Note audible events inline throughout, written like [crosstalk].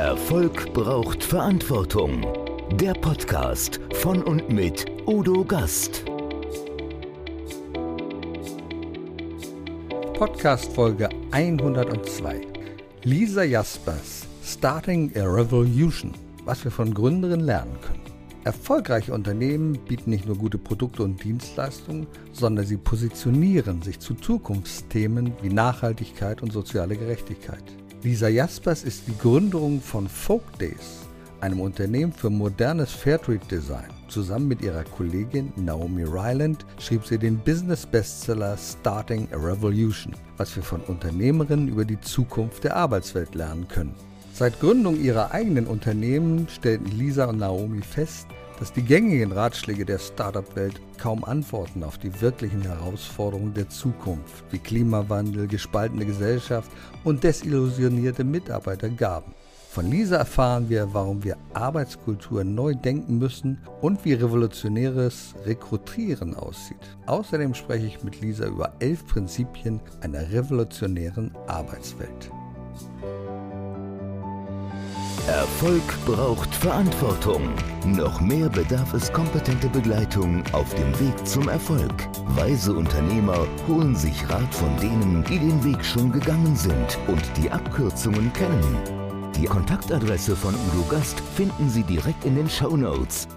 Erfolg braucht Verantwortung. Der Podcast von und mit Udo Gast. Podcast Folge 102. Lisa Jaspers, Starting a Revolution, was wir von Gründerinnen lernen können. Erfolgreiche Unternehmen bieten nicht nur gute Produkte und Dienstleistungen, sondern sie positionieren sich zu Zukunftsthemen wie Nachhaltigkeit und soziale Gerechtigkeit. Lisa Jaspers ist die Gründerin von Folk Days, einem Unternehmen für modernes Fairtrade Design. Zusammen mit ihrer Kollegin Naomi Ryland schrieb sie den Business-Bestseller Starting a Revolution, was wir von Unternehmerinnen über die Zukunft der Arbeitswelt lernen können. Seit Gründung ihrer eigenen Unternehmen stellten Lisa und Naomi fest, dass die gängigen Ratschläge der Startup-Welt kaum Antworten auf die wirklichen Herausforderungen der Zukunft wie Klimawandel, gespaltene Gesellschaft und desillusionierte Mitarbeiter gaben. Von Lisa erfahren wir, warum wir Arbeitskultur neu denken müssen und wie revolutionäres Rekrutieren aussieht. Außerdem spreche ich mit Lisa über elf Prinzipien einer revolutionären Arbeitswelt. Erfolg braucht Verantwortung. Noch mehr bedarf es kompetente Begleitung auf dem Weg zum Erfolg. Weise Unternehmer holen sich Rat von denen, die den Weg schon gegangen sind und die Abkürzungen kennen. Die Kontaktadresse von Udo Gast finden Sie direkt in den Show Notes.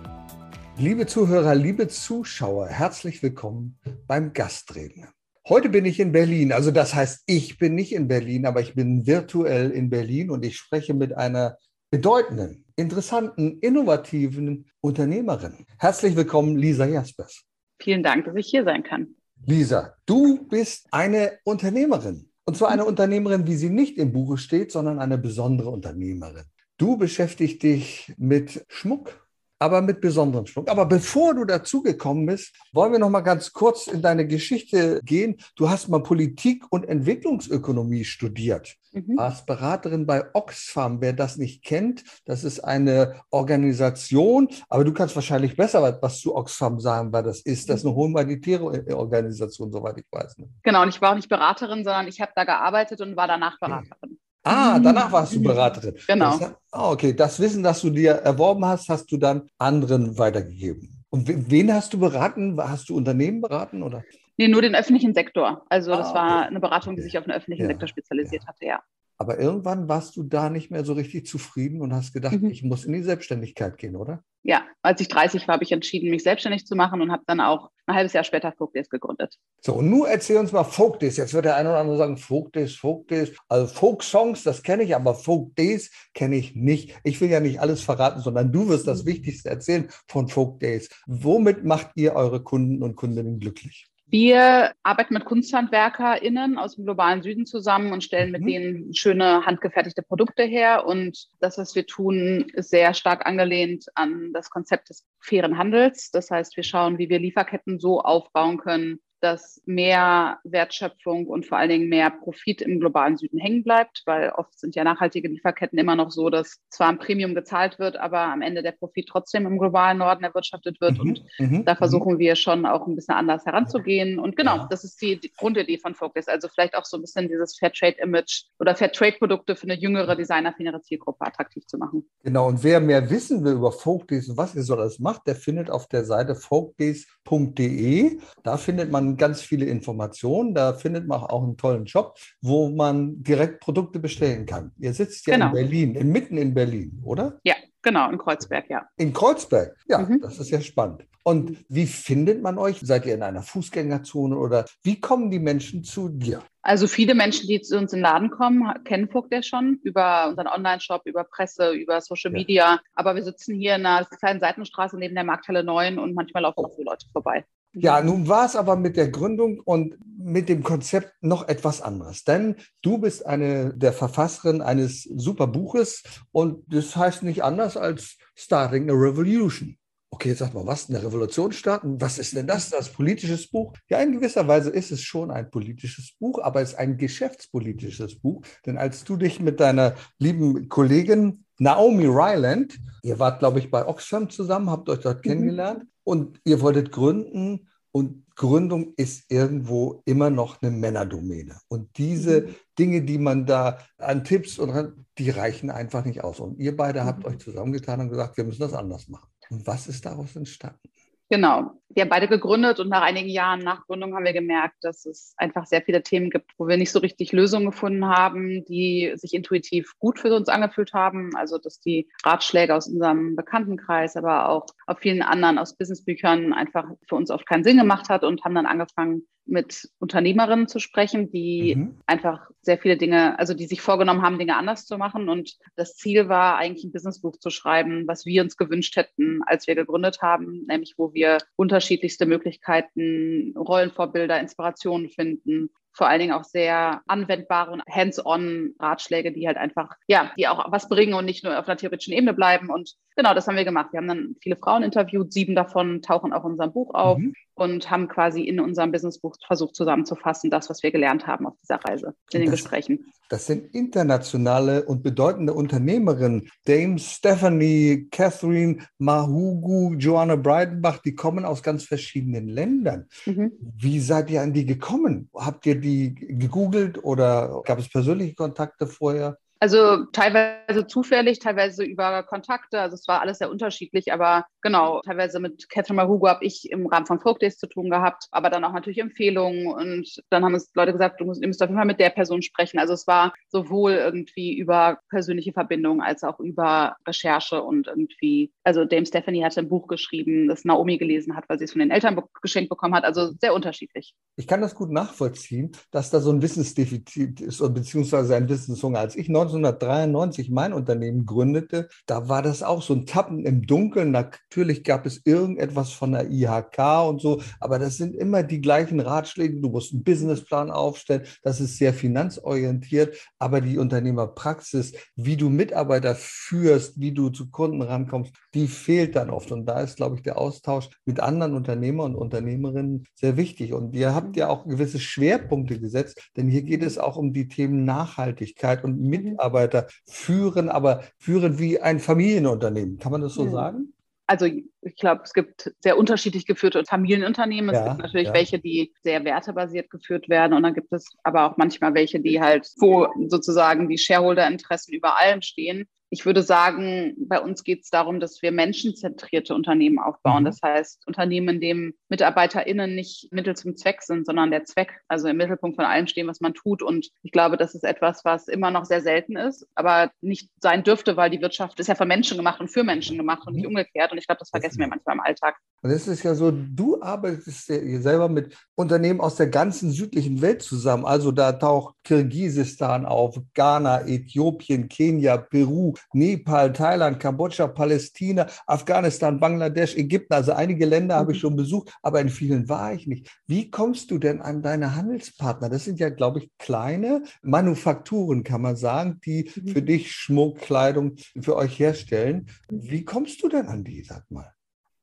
Liebe Zuhörer, liebe Zuschauer, herzlich willkommen beim Gastreden. Heute bin ich in Berlin. Also das heißt, ich bin nicht in Berlin, aber ich bin virtuell in Berlin und ich spreche mit einer bedeutenden, interessanten, innovativen Unternehmerin. Herzlich willkommen, Lisa Jaspers. Vielen Dank, dass ich hier sein kann. Lisa, du bist eine Unternehmerin. Und zwar eine Unternehmerin, wie sie nicht im Buche steht, sondern eine besondere Unternehmerin. Du beschäftigst dich mit Schmuck, aber mit besonderem Schmuck. Aber bevor du dazugekommen bist, wollen wir noch mal ganz kurz in deine Geschichte gehen. Du hast mal Politik und Entwicklungsökonomie studiert. Mhm. Warst Beraterin bei Oxfam. Wer das nicht kennt, das ist eine Organisation, aber du kannst wahrscheinlich besser was zu Oxfam sagen, weil das ist. Das ist eine humanitäre Organisation, soweit ich weiß. Ne? Genau, und ich war auch nicht Beraterin, sondern ich habe da gearbeitet und war danach Beraterin. Ah, danach warst du Beraterin. Genau. Das, ah, okay, das Wissen, das du dir erworben hast, hast du dann anderen weitergegeben. Und wen hast du beraten? Hast du Unternehmen beraten oder? Nee, nur den öffentlichen Sektor. Also das ah, war eine Beratung, die sich auf den öffentlichen ja, Sektor spezialisiert ja. hatte, ja. Aber irgendwann warst du da nicht mehr so richtig zufrieden und hast gedacht, mhm. ich muss in die Selbstständigkeit gehen, oder? Ja, als ich 30 war, habe ich entschieden, mich selbstständig zu machen und habe dann auch ein halbes Jahr später Folkdays gegründet. So, und nun erzähl uns mal Folkdays. Jetzt wird der eine oder andere sagen, Folkdays, Folkdays. Also Folk-Songs, das kenne ich, aber Folkdays kenne ich nicht. Ich will ja nicht alles verraten, sondern du wirst das mhm. Wichtigste erzählen von Folkdays. Womit macht ihr eure Kunden und Kundinnen glücklich? Wir arbeiten mit KunsthandwerkerInnen aus dem globalen Süden zusammen und stellen mhm. mit denen schöne handgefertigte Produkte her. Und das, was wir tun, ist sehr stark angelehnt an das Konzept des fairen Handels. Das heißt, wir schauen, wie wir Lieferketten so aufbauen können, dass mehr Wertschöpfung und vor allen Dingen mehr Profit im globalen Süden hängen bleibt, weil oft sind ja nachhaltige Lieferketten immer noch so, dass zwar ein Premium gezahlt wird, aber am Ende der Profit trotzdem im globalen Norden erwirtschaftet wird. Mhm, und mhm, da mhm. versuchen wir schon auch ein bisschen anders heranzugehen. Und genau, ja. das ist die, die Grundidee von Focus. Also vielleicht auch so ein bisschen dieses Fairtrade-Image oder Fairtrade-Produkte für eine jüngere, designerfinere Zielgruppe attraktiv zu machen. Genau, und wer mehr wissen will über Folkdays und was ihr so alles macht, der findet auf der Seite folkdays.de. Da findet man ganz viele Informationen. Da findet man auch einen tollen Job, wo man direkt Produkte bestellen kann. Ihr sitzt ja genau. in Berlin, mitten in Berlin, oder? Ja, genau, in Kreuzberg, ja. In Kreuzberg, ja, mhm. das ist ja spannend. Und wie findet man euch? Seid ihr in einer Fußgängerzone oder wie kommen die Menschen zu dir? Also viele Menschen, die zu uns in den Laden kommen, kennen Vogt ja schon über unseren Online-Shop, über Presse, über Social ja. Media. Aber wir sitzen hier in einer kleinen Seitenstraße neben der Markthalle 9 und manchmal laufen auch so Leute vorbei. Ja, nun war es aber mit der Gründung und mit dem Konzept noch etwas anderes. Denn du bist eine der Verfasserin eines super Buches und das heißt nicht anders als Starting a Revolution. Okay, jetzt sagt man, was, eine Revolution starten? Was ist denn das? Das politisches Buch? Ja, in gewisser Weise ist es schon ein politisches Buch, aber es ist ein geschäftspolitisches Buch. Denn als du dich mit deiner lieben Kollegin Naomi Ryland, ihr wart, glaube ich, bei Oxfam zusammen, habt euch dort mhm. kennengelernt und ihr wolltet gründen, Und Gründung ist irgendwo immer noch eine Männerdomäne. Und diese mhm. Dinge, die man da an Tipps und die reichen einfach nicht aus. Und ihr beide habt mhm. euch zusammengetan und gesagt, wir müssen das anders machen. Und was ist daraus entstanden? Genau. Wir haben beide gegründet und nach einigen Jahren nach Gründung haben wir gemerkt, dass es einfach sehr viele Themen gibt, wo wir nicht so richtig Lösungen gefunden haben, die sich intuitiv gut für uns angefühlt haben. Also, dass die Ratschläge aus unserem Bekanntenkreis, aber auch auf vielen anderen aus Businessbüchern einfach für uns oft keinen Sinn gemacht hat und haben dann angefangen, mit Unternehmerinnen zu sprechen, die mhm. einfach sehr viele Dinge, also die sich vorgenommen haben, Dinge anders zu machen. Und das Ziel war eigentlich ein Businessbuch zu schreiben, was wir uns gewünscht hätten, als wir gegründet haben, nämlich wo wir unterschiedlichste Möglichkeiten, Rollenvorbilder, Inspirationen finden, vor allen Dingen auch sehr anwendbare und hands-on Ratschläge, die halt einfach, ja, die auch was bringen und nicht nur auf einer theoretischen Ebene bleiben. Und genau, das haben wir gemacht. Wir haben dann viele Frauen interviewt, sieben davon tauchen auch in unserem Buch auf mhm. Und haben quasi in unserem Businessbuch versucht zusammenzufassen, das, was wir gelernt haben auf dieser Reise in den das, Gesprächen. Das sind internationale und bedeutende Unternehmerinnen. Dame Stephanie, Catherine Mahugu, Joanna Breidenbach, die kommen aus ganz verschiedenen Ländern. Mhm. Wie seid ihr an die gekommen? Habt ihr die gegoogelt oder gab es persönliche Kontakte vorher? Also teilweise zufällig, teilweise über Kontakte. Also es war alles sehr unterschiedlich, aber genau, teilweise mit Catherine Mahugo habe ich im Rahmen von Folk Days zu tun gehabt, aber dann auch natürlich Empfehlungen und dann haben es Leute gesagt, du musst, ihr müsst auf jeden Fall mit der Person sprechen. Also es war sowohl irgendwie über persönliche Verbindungen als auch über Recherche und irgendwie, also Dame Stephanie hatte ein Buch geschrieben, das Naomi gelesen hat, weil sie es von den Eltern geschenkt bekommen hat. Also sehr unterschiedlich. Ich kann das gut nachvollziehen, dass da so ein Wissensdefizit ist, beziehungsweise ein Wissenshunger. Als ich 19 1993 mein Unternehmen gründete, da war das auch so ein Tappen im Dunkeln. Natürlich gab es irgendetwas von der IHK und so, aber das sind immer die gleichen Ratschläge. Du musst einen Businessplan aufstellen. Das ist sehr finanzorientiert, aber die Unternehmerpraxis, wie du Mitarbeiter führst, wie du zu Kunden rankommst, die fehlt dann oft. Und da ist, glaube ich, der Austausch mit anderen Unternehmern und Unternehmerinnen sehr wichtig. Und ihr habt ja auch gewisse Schwerpunkte gesetzt, denn hier geht es auch um die Themen Nachhaltigkeit und Mitarbeiter. Mitarbeiter führen, aber führen wie ein Familienunternehmen. Kann man das so ja. sagen? Also ich glaube, es gibt sehr unterschiedlich geführte Familienunternehmen. Es ja, gibt natürlich ja. welche, die sehr wertebasiert geführt werden und dann gibt es aber auch manchmal welche, die halt, wo sozusagen die Shareholder-Interessen über allem stehen ich würde sagen, bei uns geht es darum, dass wir menschenzentrierte Unternehmen aufbauen. Mhm. Das heißt, Unternehmen, in dem MitarbeiterInnen nicht Mittel zum Zweck sind, sondern der Zweck, also im Mittelpunkt von allem stehen, was man tut. Und ich glaube, das ist etwas, was immer noch sehr selten ist, aber nicht sein dürfte, weil die Wirtschaft ist ja von Menschen gemacht und für Menschen gemacht und nicht mhm. umgekehrt. Und ich glaube, das vergessen wir manchmal im Alltag. Und es ist ja so, du arbeitest ja selber mit Unternehmen aus der ganzen südlichen Welt zusammen. Also da taucht Kirgisistan auf, Ghana, Äthiopien, Kenia, Peru, Nepal, Thailand, Kambodscha, Palästina, Afghanistan, Bangladesch, Ägypten. Also einige Länder mhm. habe ich mhm. schon besucht, aber in vielen war ich nicht. Wie kommst du denn an deine Handelspartner? Das sind ja, glaube ich, kleine Manufakturen, kann man sagen, die mhm. für dich Schmuck, Kleidung für euch herstellen. Wie kommst du denn an die, sag mal?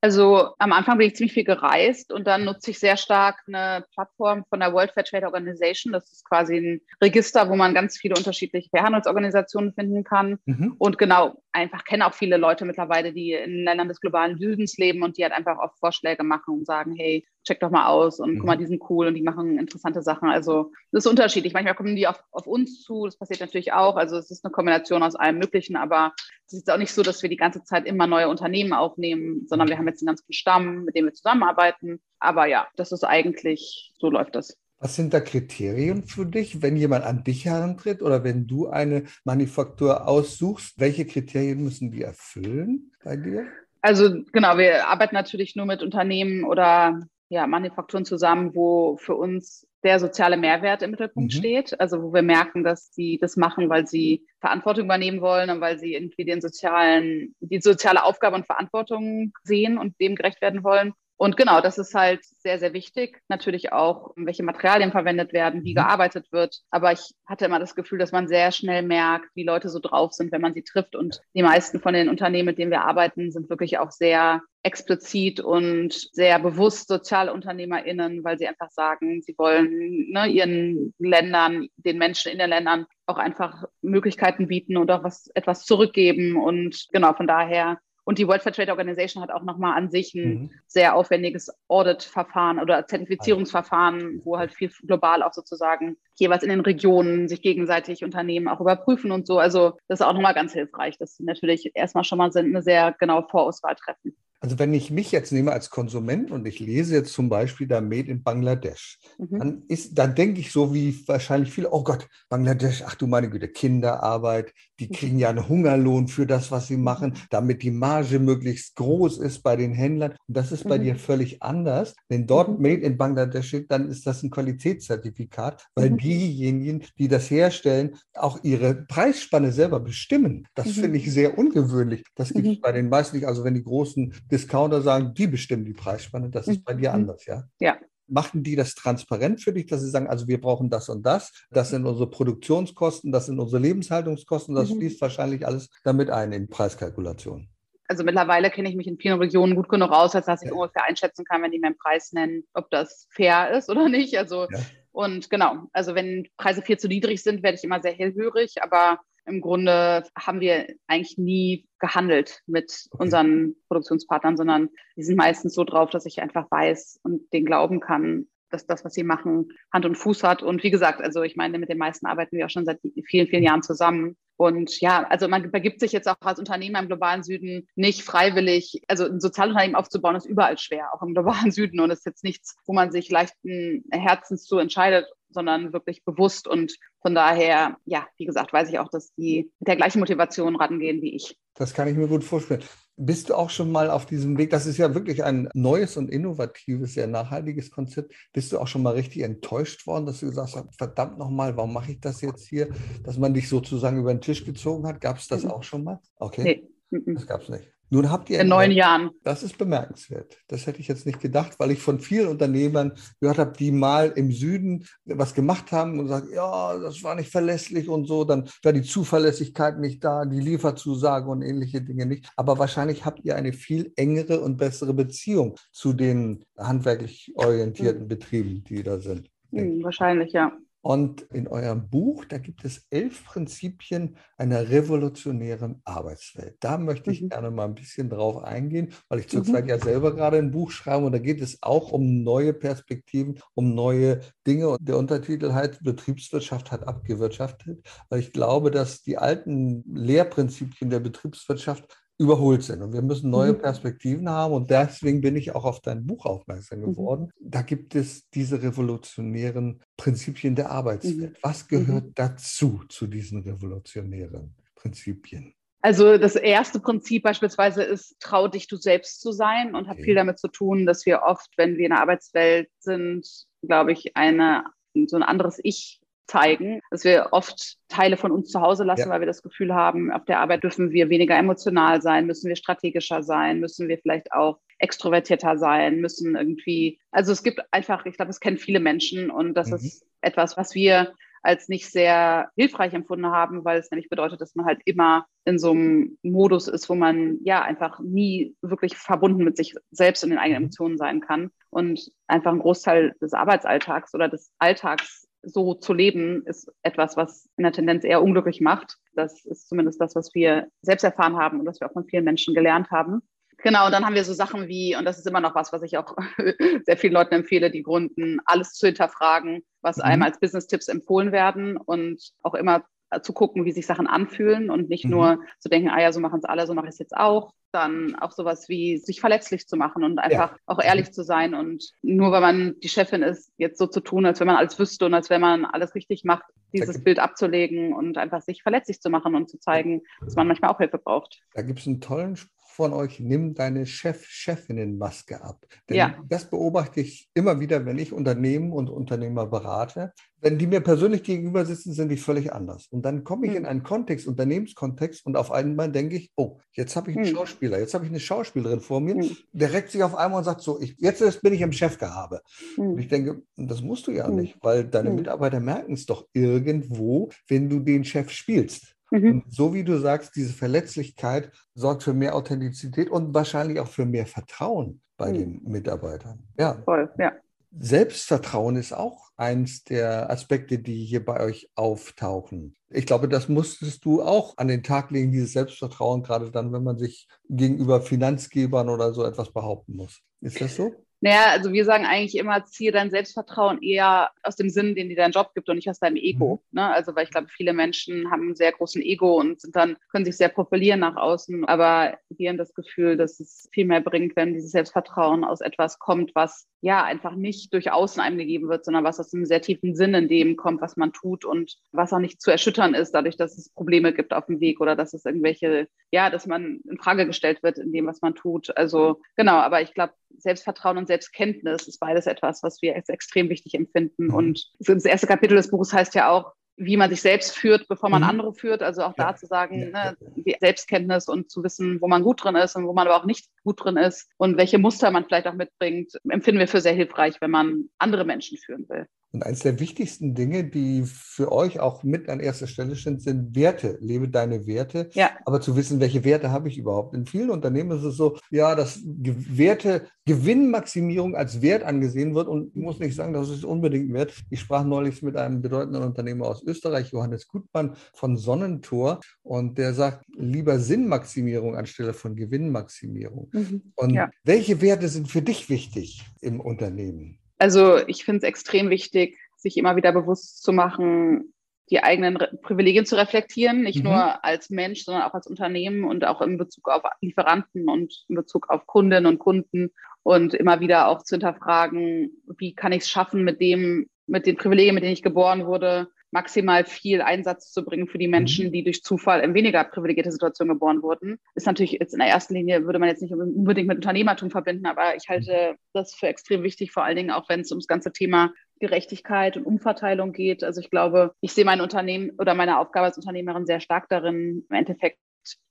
Also am Anfang bin ich ziemlich viel gereist und dann nutze ich sehr stark eine Plattform von der World Fair Trade Organization. Das ist quasi ein Register, wo man ganz viele unterschiedliche Fairhandelsorganisationen finden kann. Mhm. Und genau, einfach kenne auch viele Leute mittlerweile, die in Ländern des globalen Südens leben und die halt einfach auch Vorschläge machen und sagen, hey, check doch mal aus und mhm. guck mal, die sind cool und die machen interessante Sachen. Also das ist unterschiedlich. Manchmal kommen die auf, auf uns zu, das passiert natürlich auch. Also es ist eine Kombination aus allem Möglichen, aber es ist auch nicht so, dass wir die ganze Zeit immer neue Unternehmen aufnehmen, sondern wir haben jetzt einen ganzen Stamm, mit dem wir zusammenarbeiten. Aber ja, das ist eigentlich, so läuft das. Was sind da Kriterien für dich, wenn jemand an dich herantritt oder wenn du eine Manufaktur aussuchst? Welche Kriterien müssen die erfüllen bei dir? Also genau, wir arbeiten natürlich nur mit Unternehmen oder ja, Manufakturen zusammen, wo für uns der soziale Mehrwert im Mittelpunkt mhm. steht. Also wo wir merken, dass sie das machen, weil sie Verantwortung übernehmen wollen und weil sie irgendwie den sozialen, die soziale Aufgabe und Verantwortung sehen und dem gerecht werden wollen. Und genau, das ist halt sehr, sehr wichtig. Natürlich auch, welche Materialien verwendet werden, wie mhm. gearbeitet wird. Aber ich hatte immer das Gefühl, dass man sehr schnell merkt, wie Leute so drauf sind, wenn man sie trifft. Und die meisten von den Unternehmen, mit denen wir arbeiten, sind wirklich auch sehr explizit und sehr bewusst SozialunternehmerInnen, weil sie einfach sagen, sie wollen ne, ihren Ländern, den Menschen in den Ländern auch einfach Möglichkeiten bieten und auch was, etwas zurückgeben. Und genau, von daher Und die World Fair Trade Organization hat auch nochmal an sich ein mhm. sehr aufwendiges Audit-Verfahren oder Zertifizierungsverfahren, wo halt viel global auch sozusagen jeweils in den Regionen sich gegenseitig Unternehmen auch überprüfen und so. Also das ist auch nochmal ganz hilfreich, dass sie natürlich erstmal schon mal eine sehr genaue Vorauswahl treffen. Also wenn ich mich jetzt nehme als Konsument und ich lese jetzt zum Beispiel da Made in Bangladesch, mhm. dann ist, dann denke ich so wie wahrscheinlich viele, oh Gott, Bangladesch, ach du meine Güte, Kinderarbeit, die mhm. kriegen ja einen Hungerlohn für das, was sie machen, damit die Marge möglichst groß ist bei den Händlern. Und das ist bei mhm. dir völlig anders. Wenn dort mhm. Made in Bangladesch steht, dann ist das ein Qualitätszertifikat, weil mhm. diejenigen, die das herstellen, auch ihre Preisspanne selber bestimmen. Das finde ich sehr ungewöhnlich. Das gibt es bei den meisten nicht. Also wenn die großen Discounter sagen, die bestimmen die Preisspanne, das ist bei dir anders, ja? Ja, Machen die das transparent für dich, dass sie sagen, also wir brauchen das und das, das sind unsere Produktionskosten, das sind unsere Lebenshaltungskosten, das mhm. fließt wahrscheinlich alles damit ein in Preiskalkulationen. Also mittlerweile kenne ich mich in vielen Regionen gut genug aus, als dass ich ja. ungefähr einschätzen kann, wenn die mir einen Preis nennen, ob das fair ist oder nicht. Also ja. und genau, also wenn Preise viel zu niedrig sind, werde ich immer sehr hellhörig, aber im Grunde haben wir eigentlich nie gehandelt mit okay. unseren Produktionspartnern, sondern die sind meistens so drauf, dass ich einfach weiß und denen glauben kann, dass das, was sie machen, Hand und Fuß hat. Und wie gesagt, also ich meine, mit den meisten arbeiten wir auch schon seit vielen, vielen Jahren zusammen. Und ja, also man begibt sich jetzt auch als Unternehmer im globalen Süden nicht freiwillig, also ein Sozialunternehmen aufzubauen, ist überall schwer, auch im globalen [laughs] Süden. Und es ist jetzt nichts, wo man sich leichten Herzens zu entscheidet, sondern wirklich bewusst. Und von daher, ja, wie gesagt, weiß ich auch, dass die mit der gleichen Motivation rangehen wie ich. Das kann ich mir gut vorstellen. Bist du auch schon mal auf diesem Weg? Das ist ja wirklich ein neues und innovatives, sehr nachhaltiges Konzept. Bist du auch schon mal richtig enttäuscht worden, dass du gesagt hast, verdammt nochmal, warum mache ich das jetzt hier? Dass man dich sozusagen über den Tisch gezogen hat? Gab es das mhm. auch schon mal? Okay. Nee. Das gab es nicht. Nun habt ihr in neun Jahren. Das ist bemerkenswert. Das hätte ich jetzt nicht gedacht, weil ich von vielen Unternehmern gehört habe, die mal im Süden was gemacht haben und sagen, ja, das war nicht verlässlich und so, dann war die Zuverlässigkeit nicht da, die Lieferzusage und ähnliche Dinge nicht. Aber wahrscheinlich habt ihr eine viel engere und bessere Beziehung zu den handwerklich orientierten mhm. Betrieben, die da sind. Mhm, wahrscheinlich, ja. Und in eurem Buch, da gibt es elf Prinzipien einer revolutionären Arbeitswelt. Da möchte ich mhm. gerne mal ein bisschen drauf eingehen, weil ich zurzeit mhm. ja selber gerade ein Buch schreibe und da geht es auch um neue Perspektiven, um neue Dinge. Und der Untertitel heißt Betriebswirtschaft hat abgewirtschaftet, weil ich glaube, dass die alten Lehrprinzipien der Betriebswirtschaft überholt sind. Und wir müssen neue mhm. Perspektiven haben. Und deswegen bin ich auch auf dein Buch aufmerksam mhm. geworden. Da gibt es diese revolutionären Prinzipien der Arbeitswelt. Mhm. Was gehört dazu, zu diesen revolutionären Prinzipien? Also das erste Prinzip beispielsweise ist, trau dich du selbst zu sein und okay. hat viel damit zu tun, dass wir oft, wenn wir in der Arbeitswelt sind, glaube ich, eine, so ein anderes Ich zeigen, dass wir oft Teile von uns zu Hause lassen, ja. weil wir das Gefühl haben, auf der Arbeit dürfen wir weniger emotional sein, müssen wir strategischer sein, müssen wir vielleicht auch extrovertierter sein, müssen irgendwie, also es gibt einfach, ich glaube, es kennen viele Menschen und das mhm. ist etwas, was wir als nicht sehr hilfreich empfunden haben, weil es nämlich bedeutet, dass man halt immer in so einem Modus ist, wo man ja einfach nie wirklich verbunden mit sich selbst und den eigenen mhm. Emotionen sein kann und einfach ein Großteil des Arbeitsalltags oder des Alltags so zu leben, ist etwas, was in der Tendenz eher unglücklich macht. Das ist zumindest das, was wir selbst erfahren haben und was wir auch von vielen Menschen gelernt haben. Genau, und dann haben wir so Sachen wie, und das ist immer noch was, was ich auch [laughs] sehr vielen Leuten empfehle, die Gründen, alles zu hinterfragen, was mhm. einem als Business-Tipps empfohlen werden und auch immer zu gucken, wie sich Sachen anfühlen und nicht mhm. nur zu denken, ah ja, so machen es alle, so mache ich es jetzt auch. Dann auch sowas wie sich verletzlich zu machen und einfach ja. auch ehrlich zu sein und nur weil man die Chefin ist, jetzt so zu tun, als wenn man alles wüsste und als wenn man alles richtig macht, dieses Bild abzulegen und einfach sich verletzlich zu machen und zu zeigen, dass man manchmal auch Hilfe braucht. Da gibt es einen tollen Spruch von euch, nimm deine Chef-Chefinnen-Maske ab. Denn ja. das beobachte ich immer wieder, wenn ich Unternehmen und Unternehmer berate. Wenn die mir persönlich gegenüber sitzen, sind die völlig anders. Und dann komme ich hm. in einen Kontext, Unternehmenskontext, und auf einmal denke ich, oh, jetzt habe ich einen hm. Schauspieler, jetzt habe ich eine Schauspielerin vor mir, hm. der reckt sich auf einmal und sagt so, ich, jetzt bin ich im Chefgehabe. Hm. Und ich denke, das musst du ja hm. nicht, weil deine hm. Mitarbeiter merken es doch irgendwo, wenn du den Chef spielst. Mhm. So wie du sagst, diese Verletzlichkeit sorgt für mehr Authentizität und wahrscheinlich auch für mehr Vertrauen bei mhm. den Mitarbeitern. Ja. Voll, ja. Selbstvertrauen ist auch eins der Aspekte, die hier bei euch auftauchen. Ich glaube, das musstest du auch an den Tag legen, dieses Selbstvertrauen, gerade dann, wenn man sich gegenüber Finanzgebern oder so etwas behaupten muss. Ist das so? Naja, also wir sagen eigentlich immer, ziehe dein Selbstvertrauen eher aus dem Sinn, den dir dein Job gibt und nicht aus deinem Ego. Mhm. Ne? Also weil ich glaube, viele Menschen haben einen sehr großen Ego und sind dann, können sich sehr profilieren nach außen. Aber wir haben das Gefühl, dass es viel mehr bringt, wenn dieses Selbstvertrauen aus etwas kommt, was ja einfach nicht durch Außen einem gegeben wird, sondern was aus einem sehr tiefen Sinn in dem kommt, was man tut und was auch nicht zu erschüttern ist, dadurch, dass es Probleme gibt auf dem Weg oder dass es irgendwelche, ja, dass man in Frage gestellt wird in dem, was man tut. Also genau, aber ich glaube, Selbstvertrauen und Selbstkenntnis ist beides etwas, was wir als extrem wichtig empfinden. Mhm. Und das erste Kapitel des Buches heißt ja auch, wie man sich selbst führt, bevor man mhm. andere führt. Also auch ja. da zu sagen, ja. ne, die Selbstkenntnis und zu wissen, wo man gut drin ist und wo man aber auch nicht gut drin ist und welche Muster man vielleicht auch mitbringt, empfinden wir für sehr hilfreich, wenn man andere Menschen führen will. Und eines der wichtigsten Dinge, die für euch auch mit an erster Stelle sind, sind Werte. Lebe deine Werte. Ja. Aber zu wissen, welche Werte habe ich überhaupt. In vielen Unternehmen ist es so, ja, dass Werte, Gewinnmaximierung als Wert angesehen wird. Und ich muss nicht sagen, das ist unbedingt wert. Ich sprach neulich mit einem bedeutenden Unternehmer aus Österreich, Johannes Gutmann von Sonnentor. Und der sagt, lieber Sinnmaximierung anstelle von Gewinnmaximierung. Mhm. Und ja. welche Werte sind für dich wichtig im Unternehmen? Also ich finde es extrem wichtig, sich immer wieder bewusst zu machen, die eigenen Privilegien zu reflektieren, nicht mhm. nur als Mensch, sondern auch als Unternehmen und auch in Bezug auf Lieferanten und in Bezug auf Kundinnen und Kunden und immer wieder auch zu hinterfragen, wie kann ich es schaffen, mit dem, mit den Privilegien, mit denen ich geboren wurde, maximal viel Einsatz zu bringen für die Menschen, mhm. die durch Zufall in weniger privilegierte Situationen geboren wurden. Ist natürlich jetzt in der ersten Linie, würde man jetzt nicht unbedingt mit Unternehmertum verbinden, aber ich halte das für extrem wichtig, vor allen Dingen auch wenn es ums ganze Thema Gerechtigkeit und Umverteilung geht. Also ich glaube, ich sehe mein Unternehmen oder meine Aufgabe als Unternehmerin sehr stark darin, im Endeffekt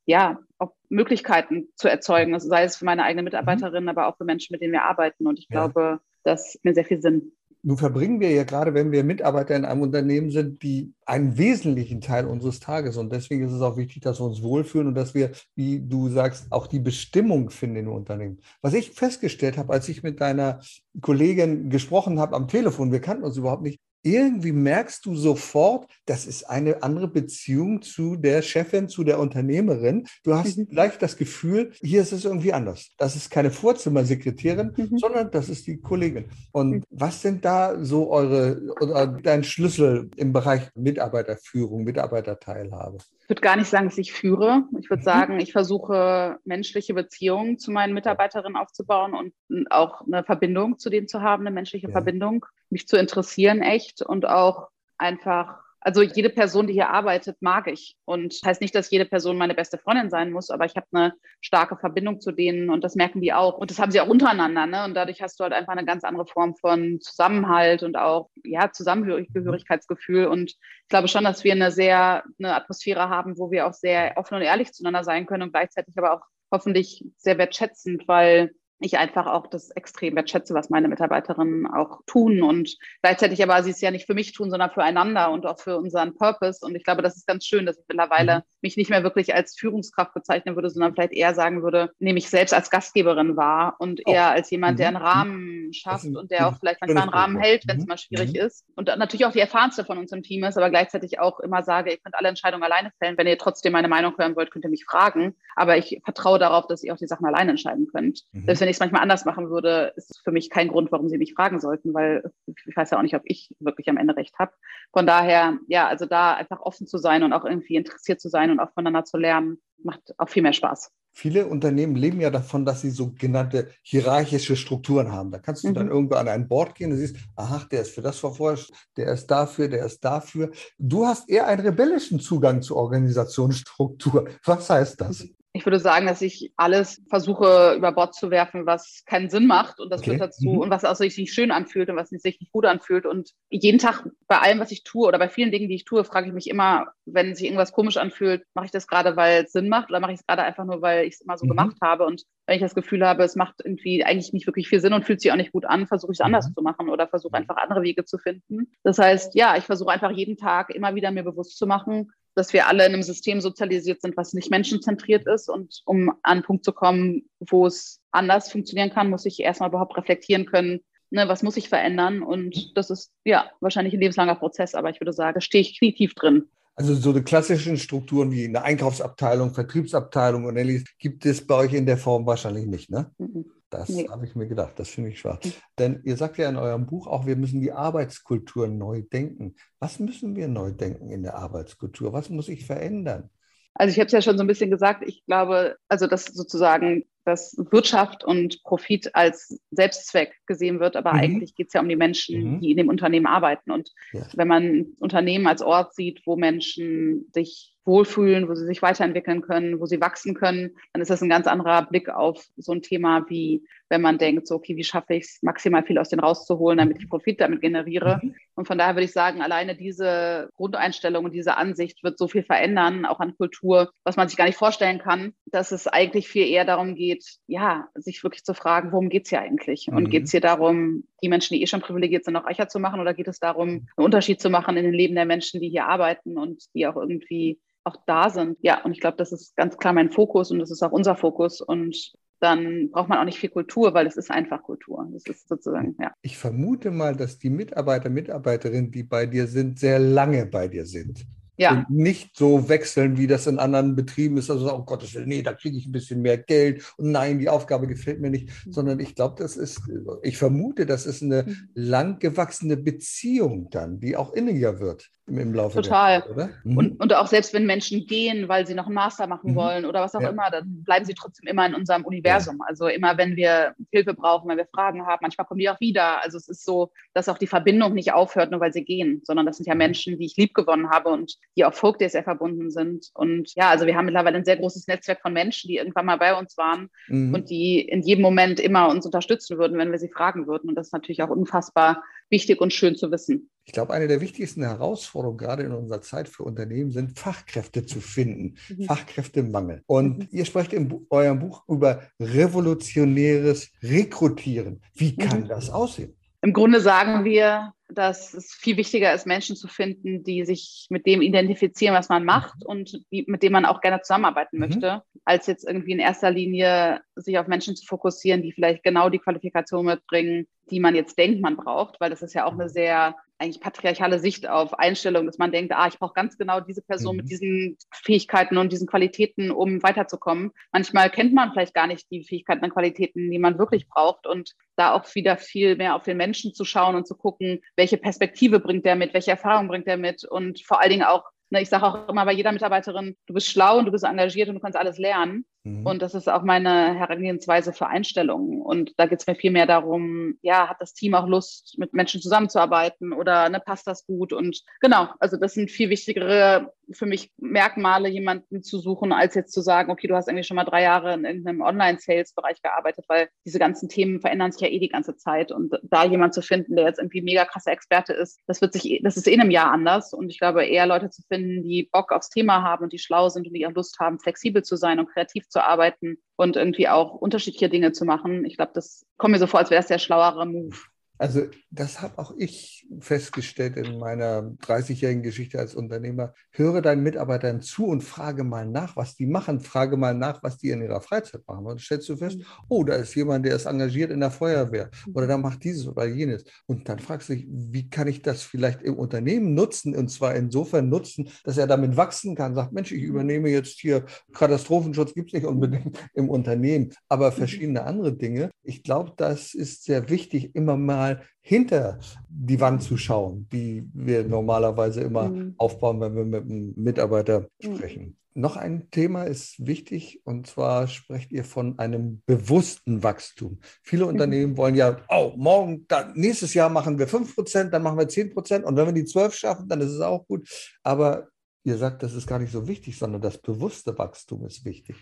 ja, auch Möglichkeiten zu erzeugen, also sei es für meine eigenen Mitarbeiterinnen, mhm. aber auch für Menschen, mit denen wir arbeiten. Und ich ja. glaube, das mir sehr viel Sinn. Nun verbringen wir ja gerade, wenn wir Mitarbeiter in einem Unternehmen sind, die einen wesentlichen Teil unseres Tages. Und deswegen ist es auch wichtig, dass wir uns wohlfühlen und dass wir, wie du sagst, auch die Bestimmung finden im Unternehmen. Was ich festgestellt habe, als ich mit deiner Kollegin gesprochen habe am Telefon, wir kannten uns überhaupt nicht, irgendwie merkst du sofort, das ist eine andere Beziehung zu der Chefin, zu der Unternehmerin. Du hast mhm. leicht das Gefühl, hier ist es irgendwie anders. Das ist keine Vorzimmersekretärin, mhm. sondern das ist die Kollegin. Und mhm. was sind da so eure oder dein Schlüssel im Bereich Mitarbeiterführung, Mitarbeiterteilhabe? Ich würde gar nicht sagen, dass ich führe. Ich würde mhm. sagen, ich versuche menschliche Beziehungen zu meinen Mitarbeiterinnen aufzubauen und auch eine Verbindung zu denen zu haben, eine menschliche ja. Verbindung, mich zu interessieren echt und auch einfach also jede Person, die hier arbeitet, mag ich. Und heißt nicht, dass jede Person meine beste Freundin sein muss, aber ich habe eine starke Verbindung zu denen und das merken die auch. Und das haben sie auch untereinander. Ne? Und dadurch hast du halt einfach eine ganz andere Form von Zusammenhalt und auch ja, Zusammengehörigkeitsgefühl. Und ich glaube schon, dass wir eine sehr eine Atmosphäre haben, wo wir auch sehr offen und ehrlich zueinander sein können und gleichzeitig aber auch hoffentlich sehr wertschätzend, weil ich einfach auch das extrem wertschätze, was meine Mitarbeiterinnen auch tun und gleichzeitig aber sie es ja nicht für mich tun, sondern füreinander und auch für unseren Purpose. Und ich glaube, das ist ganz schön, dass ich mittlerweile mhm. mich nicht mehr wirklich als Führungskraft bezeichnen würde, sondern vielleicht eher sagen würde, nehme ich selbst als Gastgeberin wahr und oh. eher als jemand, der einen mhm. Rahmen schafft und der auch vielleicht manchmal einen Rahmen hält, wenn es mhm. mal schwierig mhm. ist. Und natürlich auch die erfahrenste von uns im Team ist, aber gleichzeitig auch immer sage, ihr könnt alle Entscheidungen alleine fällen. Wenn ihr trotzdem meine Meinung hören wollt, könnt ihr mich fragen. Aber ich vertraue darauf, dass ihr auch die Sachen alleine entscheiden könnt. Mhm. Wenn ich es manchmal anders machen würde, ist für mich kein Grund, warum Sie mich fragen sollten, weil ich weiß ja auch nicht, ob ich wirklich am Ende recht habe. Von daher, ja, also da einfach offen zu sein und auch irgendwie interessiert zu sein und auch voneinander zu lernen, macht auch viel mehr Spaß. Viele Unternehmen leben ja davon, dass sie sogenannte hierarchische Strukturen haben. Da kannst du mhm. dann irgendwo an ein Board gehen und siehst, aha, der ist für das verforscht, der ist dafür, der ist dafür. Du hast eher einen rebellischen Zugang zur Organisationsstruktur. Was heißt das? Ich würde sagen, dass ich alles versuche über Bord zu werfen, was keinen Sinn macht und das okay. führt dazu mhm. und was auch sich nicht schön anfühlt und was sich nicht gut anfühlt. Und jeden Tag bei allem, was ich tue oder bei vielen Dingen, die ich tue, frage ich mich immer, wenn sich irgendwas komisch anfühlt, mache ich das gerade, weil es Sinn macht oder mache ich es gerade einfach nur, weil ich es immer so mhm. gemacht habe und wenn ich das Gefühl habe, es macht irgendwie eigentlich nicht wirklich viel Sinn und fühlt sich auch nicht gut an, versuche ich es anders mhm. zu machen oder versuche mhm. einfach andere Wege zu finden. Das heißt, ja, ich versuche einfach jeden Tag immer wieder mir bewusst zu machen, dass wir alle in einem System sozialisiert sind, was nicht menschenzentriert ist. Und um an einen Punkt zu kommen, wo es anders funktionieren kann, muss ich erstmal überhaupt reflektieren können, Ne, was muss ich verändern? Und das ist ja wahrscheinlich ein lebenslanger Prozess, aber ich würde sagen, stehe ich knietief drin. Also so die klassischen Strukturen wie eine Einkaufsabteilung, Vertriebsabteilung und ähnliches gibt es bei euch in der Form wahrscheinlich nicht, ne? Mhm. Das nee. habe ich mir gedacht, das finde ich schwach. Mhm. Denn ihr sagt ja in eurem Buch auch, wir müssen die Arbeitskultur neu denken. Was müssen wir neu denken in der Arbeitskultur? Was muss sich verändern? Also ich habe es ja schon so ein bisschen gesagt, ich glaube, also dass sozusagen dass Wirtschaft und Profit als Selbstzweck gesehen wird, aber mhm. eigentlich geht es ja um die Menschen, mhm. die in dem Unternehmen arbeiten. Und ja. wenn man Unternehmen als Ort sieht, wo Menschen sich wohlfühlen, wo sie sich weiterentwickeln können, wo sie wachsen können, dann ist das ein ganz anderer Blick auf so ein Thema, wie wenn man denkt, so, okay, wie schaffe ich es, maximal viel aus denen rauszuholen, damit ich Profit damit generiere. Mhm. Und von daher würde ich sagen, alleine diese Grundeinstellung und diese Ansicht wird so viel verändern, auch an Kultur, was man sich gar nicht vorstellen kann, dass es eigentlich viel eher darum geht, ja, sich wirklich zu fragen, worum geht es hier eigentlich? Mhm. Und geht es hier darum, die Menschen, die eh schon privilegiert sind, noch reicher zu machen oder geht es darum, einen Unterschied zu machen in den Leben der Menschen, die hier arbeiten und die auch irgendwie auch da sind. Ja, und ich glaube, das ist ganz klar mein Fokus und das ist auch unser Fokus. Und dann braucht man auch nicht viel Kultur, weil es ist einfach Kultur. Das ist sozusagen, ja. Ich vermute mal, dass die Mitarbeiter, Mitarbeiterinnen, die bei dir sind, sehr lange bei dir sind. Ja. Nicht so wechseln, wie das in anderen Betrieben ist. Also, oh Gottes Willen, nee, da kriege ich ein bisschen mehr Geld und nein, die Aufgabe gefällt mir nicht. Mhm. Sondern ich glaube, das ist, ich vermute, das ist eine mhm. lang gewachsene Beziehung dann, die auch inniger wird im Laufe Total. der Zeit, mhm. und, und auch selbst wenn Menschen gehen, weil sie noch einen Master machen mhm. wollen oder was auch ja. immer, dann bleiben sie trotzdem immer in unserem Universum. Ja. Also immer, wenn wir Hilfe brauchen, wenn wir Fragen haben, manchmal kommen die auch wieder. Also es ist so, dass auch die Verbindung nicht aufhört, nur weil sie gehen, sondern das sind ja mhm. Menschen, die ich lieb gewonnen habe und die auf Folk sehr verbunden sind. Und ja, also wir haben mittlerweile ein sehr großes Netzwerk von Menschen, die irgendwann mal bei uns waren mhm. und die in jedem Moment immer uns unterstützen würden, wenn wir sie fragen würden. Und das ist natürlich auch unfassbar wichtig und schön zu wissen. Ich glaube, eine der wichtigsten Herausforderungen gerade in unserer Zeit für Unternehmen sind, Fachkräfte zu finden, mhm. Fachkräftemangel. Und mhm. ihr sprecht in eurem Buch über revolutionäres Rekrutieren. Wie kann mhm. das aussehen? Im Grunde sagen wir, dass es viel wichtiger ist, Menschen zu finden, die sich mit dem identifizieren, was man macht und die, mit dem man auch gerne zusammenarbeiten mhm. möchte, als jetzt irgendwie in erster Linie sich auf Menschen zu fokussieren, die vielleicht genau die Qualifikation mitbringen, die man jetzt denkt, man braucht, weil das ist ja auch eine sehr eigentlich patriarchale Sicht auf Einstellung, dass man denkt, ah, ich brauche ganz genau diese Person mhm. mit diesen Fähigkeiten und diesen Qualitäten, um weiterzukommen. Manchmal kennt man vielleicht gar nicht die Fähigkeiten und Qualitäten, die man wirklich braucht und da auch wieder viel mehr auf den Menschen zu schauen und zu gucken, welche Perspektive bringt der mit, welche Erfahrung bringt der mit und vor allen Dingen auch Ne, ich sage auch immer bei jeder Mitarbeiterin, du bist schlau und du bist engagiert und du kannst alles lernen. Mhm. Und das ist auch meine Herangehensweise für Einstellungen. Und da geht es mir viel mehr darum, ja, hat das Team auch Lust, mit Menschen zusammenzuarbeiten oder ne, passt das gut? Und genau, also das sind viel wichtigere für mich Merkmale, jemanden zu suchen, als jetzt zu sagen, okay, du hast irgendwie schon mal drei Jahre in irgendeinem Online-Sales-Bereich gearbeitet, weil diese ganzen Themen verändern sich ja eh die ganze Zeit. Und da jemand zu finden, der jetzt irgendwie mega krasser Experte ist, das wird sich, das ist eh in einem Jahr anders. Und ich glaube, eher Leute zu finden, die Bock aufs Thema haben und die schlau sind und die auch Lust haben, flexibel zu sein und kreativ zu arbeiten und irgendwie auch unterschiedliche Dinge zu machen. Ich glaube, das kommt mir so vor, als wäre es der schlauere Move. Also das habe auch ich festgestellt in meiner 30-jährigen Geschichte als Unternehmer. Höre deinen Mitarbeitern zu und frage mal nach, was die machen. Frage mal nach, was die in ihrer Freizeit machen. Und dann stellst du fest, mhm. oh, da ist jemand, der ist engagiert in der Feuerwehr oder der macht dieses oder jenes. Und dann fragst du dich, wie kann ich das vielleicht im Unternehmen nutzen? Und zwar insofern nutzen, dass er damit wachsen kann. Sagt, Mensch, ich übernehme jetzt hier Katastrophenschutz, gibt es nicht unbedingt im Unternehmen, aber mhm. verschiedene andere Dinge. Ich glaube, das ist sehr wichtig, immer mal mal hinter die Wand zu schauen, die wir normalerweise immer mhm. aufbauen, wenn wir mit einem Mitarbeiter mhm. sprechen. Mhm. Noch ein Thema ist wichtig und zwar sprecht ihr von einem bewussten Wachstum. Viele mhm. Unternehmen wollen ja, oh, morgen, dann, nächstes Jahr machen wir 5%, dann machen wir 10% und wenn wir die 12 schaffen, dann ist es auch gut. Aber ihr sagt, das ist gar nicht so wichtig, sondern das bewusste Wachstum ist wichtig.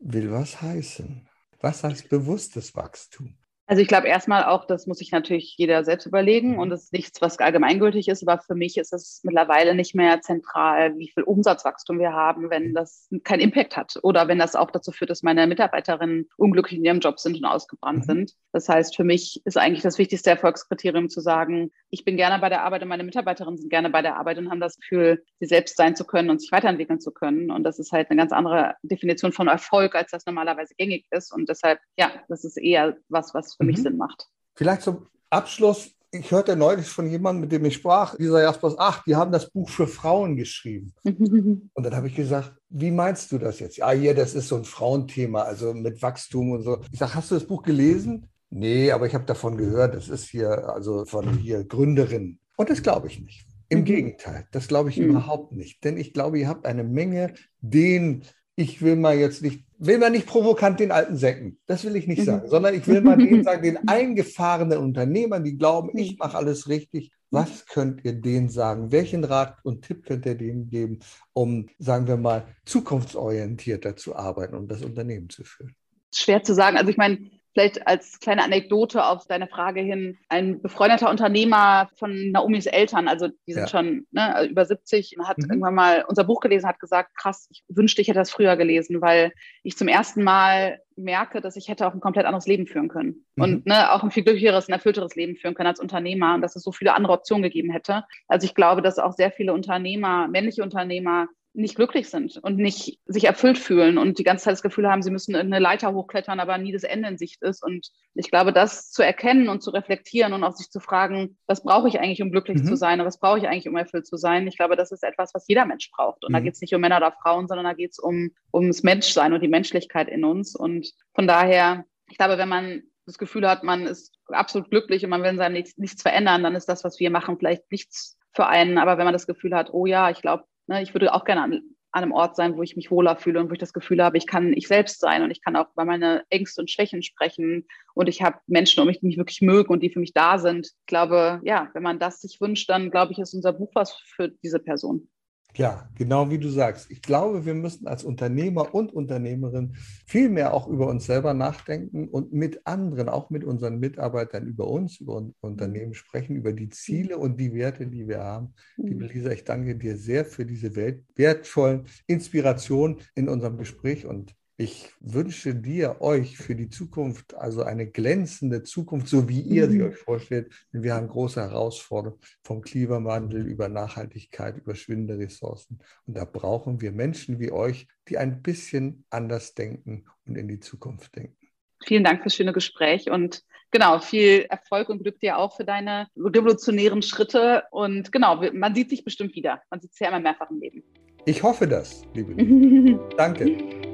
Will was heißen? Was heißt bewusstes Wachstum? Also ich glaube erstmal auch, das muss sich natürlich jeder selbst überlegen mhm. und es ist nichts, was allgemeingültig ist, aber für mich ist es mittlerweile nicht mehr zentral, wie viel Umsatzwachstum wir haben, wenn das keinen Impact hat oder wenn das auch dazu führt, dass meine Mitarbeiterinnen unglücklich in ihrem Job sind und ausgebrannt mhm. sind. Das heißt, für mich ist eigentlich das wichtigste Erfolgskriterium zu sagen, ich bin gerne bei der Arbeit und meine Mitarbeiterinnen sind gerne bei der Arbeit und haben das Gefühl, sie selbst sein zu können und sich weiterentwickeln zu können. Und das ist halt eine ganz andere Definition von Erfolg, als das normalerweise gängig ist. Und deshalb, ja, das ist eher was, was für mhm. mich Sinn macht. Vielleicht zum Abschluss, ich hörte neulich von jemandem, mit dem ich sprach, dieser Jaspers, ach, die haben das Buch für Frauen geschrieben. [laughs] und dann habe ich gesagt, wie meinst du das jetzt? Ja, hier, das ist so ein Frauenthema, also mit Wachstum und so. Ich sage, hast du das Buch gelesen? Nee, aber ich habe davon gehört, das ist hier, also von hier Gründerin. Und das glaube ich nicht. Im mhm. Gegenteil, das glaube ich mhm. überhaupt nicht. Denn ich glaube, ihr habt eine Menge den ich will mal jetzt nicht, will mal nicht provokant den alten Säcken, das will ich nicht mhm. sagen, sondern ich will mal denen [laughs] sagen, den eingefahrenen Unternehmern, die glauben, ich mhm. mache alles richtig, was könnt ihr denen sagen? Welchen Rat und Tipp könnt ihr denen geben, um, sagen wir mal, zukunftsorientierter zu arbeiten und das Unternehmen zu führen? Schwer zu sagen. Also ich meine, Vielleicht als kleine Anekdote auf deine Frage hin. Ein befreundeter Unternehmer von Naomis Eltern, also die sind ja. schon ne, über 70, hat mhm. irgendwann mal unser Buch gelesen, hat gesagt, krass, ich wünschte, ich hätte das früher gelesen, weil ich zum ersten Mal merke, dass ich hätte auch ein komplett anderes Leben führen können. Mhm. Und ne, auch ein viel glücklicheres, ein erfüllteres Leben führen können als Unternehmer und dass es so viele andere Optionen gegeben hätte. Also ich glaube, dass auch sehr viele Unternehmer, männliche Unternehmer, nicht glücklich sind und nicht sich erfüllt fühlen und die ganze Zeit das Gefühl haben, sie müssen eine Leiter hochklettern, aber nie das Ende in Sicht ist. Und ich glaube, das zu erkennen und zu reflektieren und auch sich zu fragen, was brauche ich eigentlich, um glücklich mhm. zu sein und was brauche ich eigentlich, um erfüllt zu sein, ich glaube, das ist etwas, was jeder Mensch braucht. Und mhm. da geht es nicht um Männer oder Frauen, sondern da geht es um ums Menschsein und die Menschlichkeit in uns. Und von daher, ich glaube, wenn man das Gefühl hat, man ist absolut glücklich und man will in seinem nichts, nichts verändern, dann ist das, was wir machen, vielleicht nichts für einen. Aber wenn man das Gefühl hat, oh ja, ich glaube, Ne, ich würde auch gerne an, an einem Ort sein, wo ich mich wohler fühle und wo ich das Gefühl habe, ich kann ich selbst sein und ich kann auch über meine Ängste und Schwächen sprechen und ich habe Menschen um mich, die mich wirklich mögen und die für mich da sind. Ich glaube, ja, wenn man das sich wünscht, dann glaube ich, ist unser Buch was für diese Person. Ja, genau wie du sagst. Ich glaube, wir müssen als Unternehmer und Unternehmerin viel mehr auch über uns selber nachdenken und mit anderen, auch mit unseren Mitarbeitern über uns, über unser Unternehmen sprechen, über die Ziele und die Werte, die wir haben. Liebe mhm. Lisa, ich danke dir sehr für diese wertvollen Inspirationen in unserem Gespräch und ich wünsche dir, euch für die Zukunft, also eine glänzende Zukunft, so wie ihr sie mhm. euch vorstellt. Denn wir haben große Herausforderungen vom Klimawandel über Nachhaltigkeit, über schwindende Ressourcen. Und da brauchen wir Menschen wie euch, die ein bisschen anders denken und in die Zukunft denken. Vielen Dank fürs schöne Gespräch und genau, viel Erfolg und Glück dir auch für deine revolutionären Schritte. Und genau, man sieht sich bestimmt wieder. Man sieht sich ja immer mehrfach im Leben. Ich hoffe das, liebe [laughs] Liebe. Danke. [laughs]